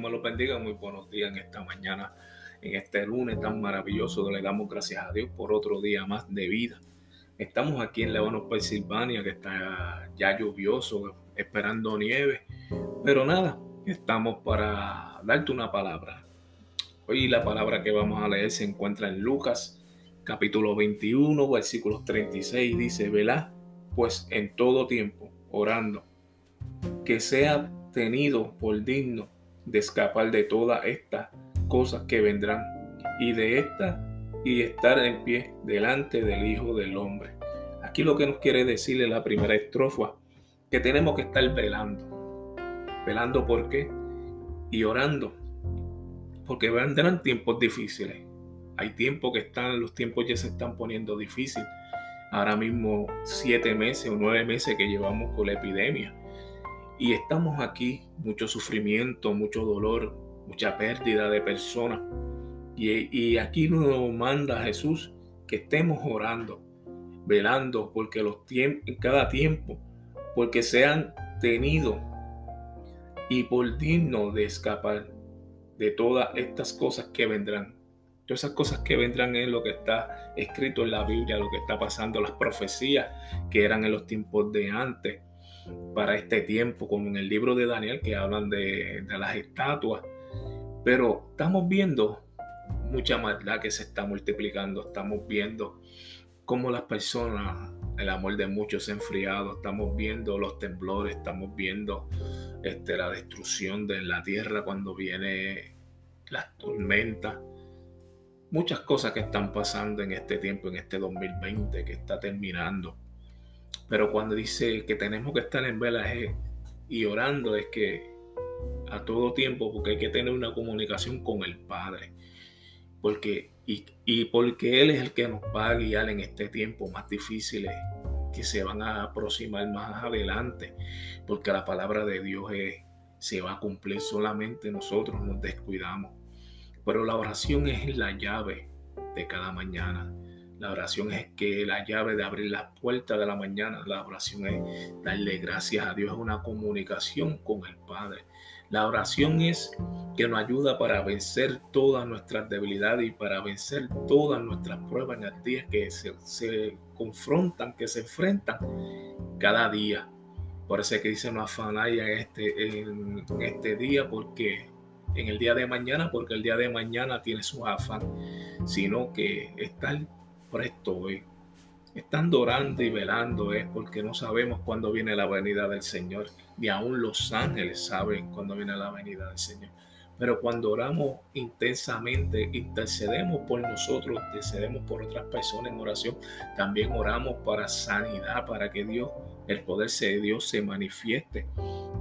Dios me los bendiga. Muy buenos días en esta mañana, en este lunes tan maravilloso. Le damos gracias a Dios por otro día más de vida. Estamos aquí en Lebanon, Pensilvania, que está ya lluvioso, esperando nieve. Pero nada, estamos para darte una palabra. Hoy la palabra que vamos a leer se encuentra en Lucas, capítulo 21, versículos 36. Dice, velá, pues en todo tiempo, orando, que sea tenido por digno de escapar de todas estas cosas que vendrán y de esta y estar en pie delante del Hijo del Hombre. Aquí lo que nos quiere decir la primera estrofa, que tenemos que estar velando. Velando por qué? Y orando. Porque vendrán tiempos difíciles. Hay tiempos que están, los tiempos ya se están poniendo difíciles. Ahora mismo siete meses o nueve meses que llevamos con la epidemia. Y estamos aquí, mucho sufrimiento, mucho dolor, mucha pérdida de personas. Y, aquí nos manda Jesús que estemos orando, velando, porque los tiempos, en cada tiempo, porque sean tenidos y por digno de escapar de todas estas cosas que vendrán. Todas esas cosas que vendrán es lo que está escrito en la Biblia, lo que está pasando, las profecías que eran en los tiempos de antes para este tiempo, como en el libro de Daniel que hablan de, las estatuas. Pero estamos viendo mucha maldad que se está multiplicando, estamos viendo cómo las personas, el amor de muchos se ha enfriado, estamos viendo los temblores, estamos viendo este, la destrucción de la tierra cuando viene las tormentas. Muchas cosas que están pasando en este tiempo, en este 2020 que está terminando. Pero cuando dice que tenemos que estar en vela y orando es que a todo tiempo, porque hay que tener una comunicación con el Padre. Porque, y, porque Él es el que nos va a guiar en este tiempo más difíciles que se van a aproximar más adelante. Porque la palabra de Dios se va a cumplir solamente nosotros nos descuidamos. Pero la oración es la llave de cada mañana. La oración es que la llave de abrir las puertas de la mañana. La oración es darle gracias a Dios, es una comunicación con el Padre. La oración es que nos ayuda para vencer todas nuestras debilidades y para vencer todas nuestras pruebas en el día que se, confrontan, que se enfrentan cada día. Por eso es que dice no afanáis en este, en este día porque en el día de mañana, porque el día de mañana tiene su afán, sino que estar presto hoy. Estando orando y velando es porque no sabemos cuándo viene la venida del Señor, ni aún los ángeles saben cuándo viene la venida del Señor. Pero cuando oramos intensamente, intercedemos por nosotros, intercedemos por otras personas en oración, también oramos para sanidad, para que Dios, el poder de Dios se manifieste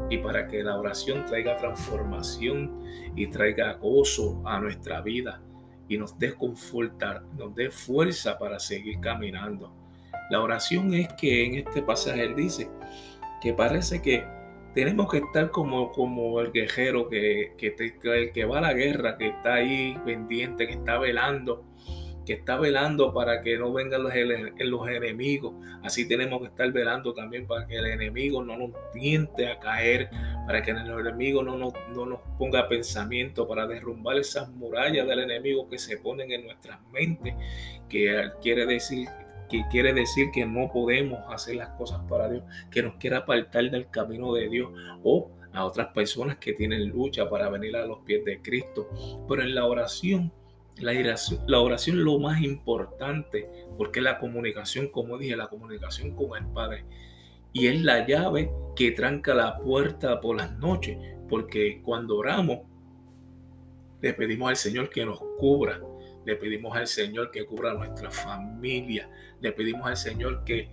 y para que la oración traiga transformación y traiga gozo a nuestra vida y nos dé confortar, nos dé fuerza para seguir caminando. La oración es que en este pasaje él dice que parece que tenemos que estar como, como el guerrero que, que, el que va a la guerra, que está ahí pendiente, que está velando que está velando para que no vengan los, enemigos. Así tenemos que estar velando también para que el enemigo no nos tiente a caer, para que el enemigo no nos, no nos ponga pensamiento, para derrumbar esas murallas del enemigo que se ponen en nuestras mentes, que quiere decir que quiere decir que no podemos hacer las cosas para Dios, que nos quiere apartar del camino de Dios o a otras personas que tienen lucha para venir a los pies de Cristo. Pero en la oración la oración, la oración lo más importante, porque la comunicación, como dije, la comunicación con el Padre. Y es la llave que tranca la puerta por las noches, porque cuando oramos, le pedimos al Señor que nos cubra, le pedimos al Señor que cubra nuestra familia, le pedimos al Señor que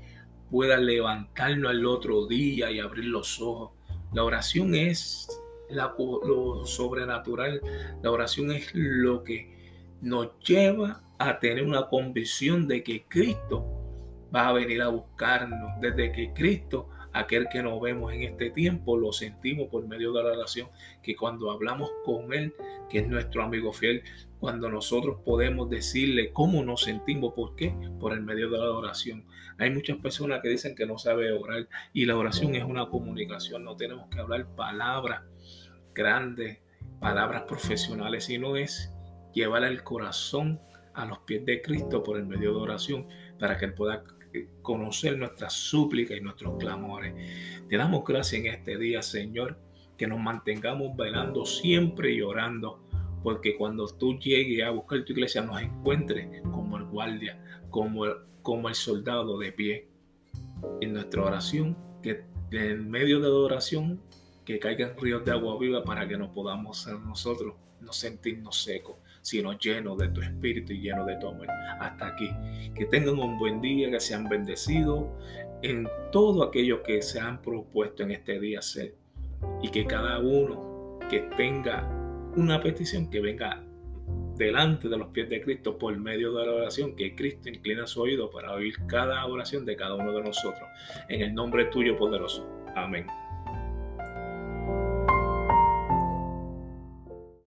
pueda levantarnos al otro día y abrir los ojos. La oración es lo sobrenatural, la oración es lo que nos lleva a tener una convicción de que Cristo va a venir a buscarnos, desde que Cristo, aquel que nos vemos en este tiempo, lo sentimos por medio de la oración, que cuando hablamos con Él, que es nuestro amigo fiel, cuando nosotros podemos decirle cómo nos sentimos, ¿por qué? Por el medio de la oración. Hay muchas personas que dicen que no sabe orar y la oración es una comunicación, no tenemos que hablar palabras grandes palabras profesionales, sino es llevar el corazón a los pies de Cristo por el medio de oración para que Él pueda conocer nuestras súplicas y nuestros clamores. Te damos gracias en este día, Señor, que nos mantengamos velando siempre y orando, porque cuando tú llegues a buscar tu iglesia nos encuentres como el guardia, como el, como el soldado de pie. En nuestra oración, que en medio de oración, que caigan ríos de agua viva para que no podamos ser nosotros, no sentirnos secos sino lleno de tu espíritu y lleno de tu amor. Hasta aquí. Que tengan un buen día, que sean bendecidos en todo aquello que se han propuesto en este día hacer. Y que cada uno que tenga una petición que venga delante de los pies de Cristo por medio de la oración, que Cristo inclina su oído para oír cada oración de cada uno de nosotros. En el nombre tuyo poderoso. Amén.